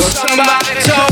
Somebody told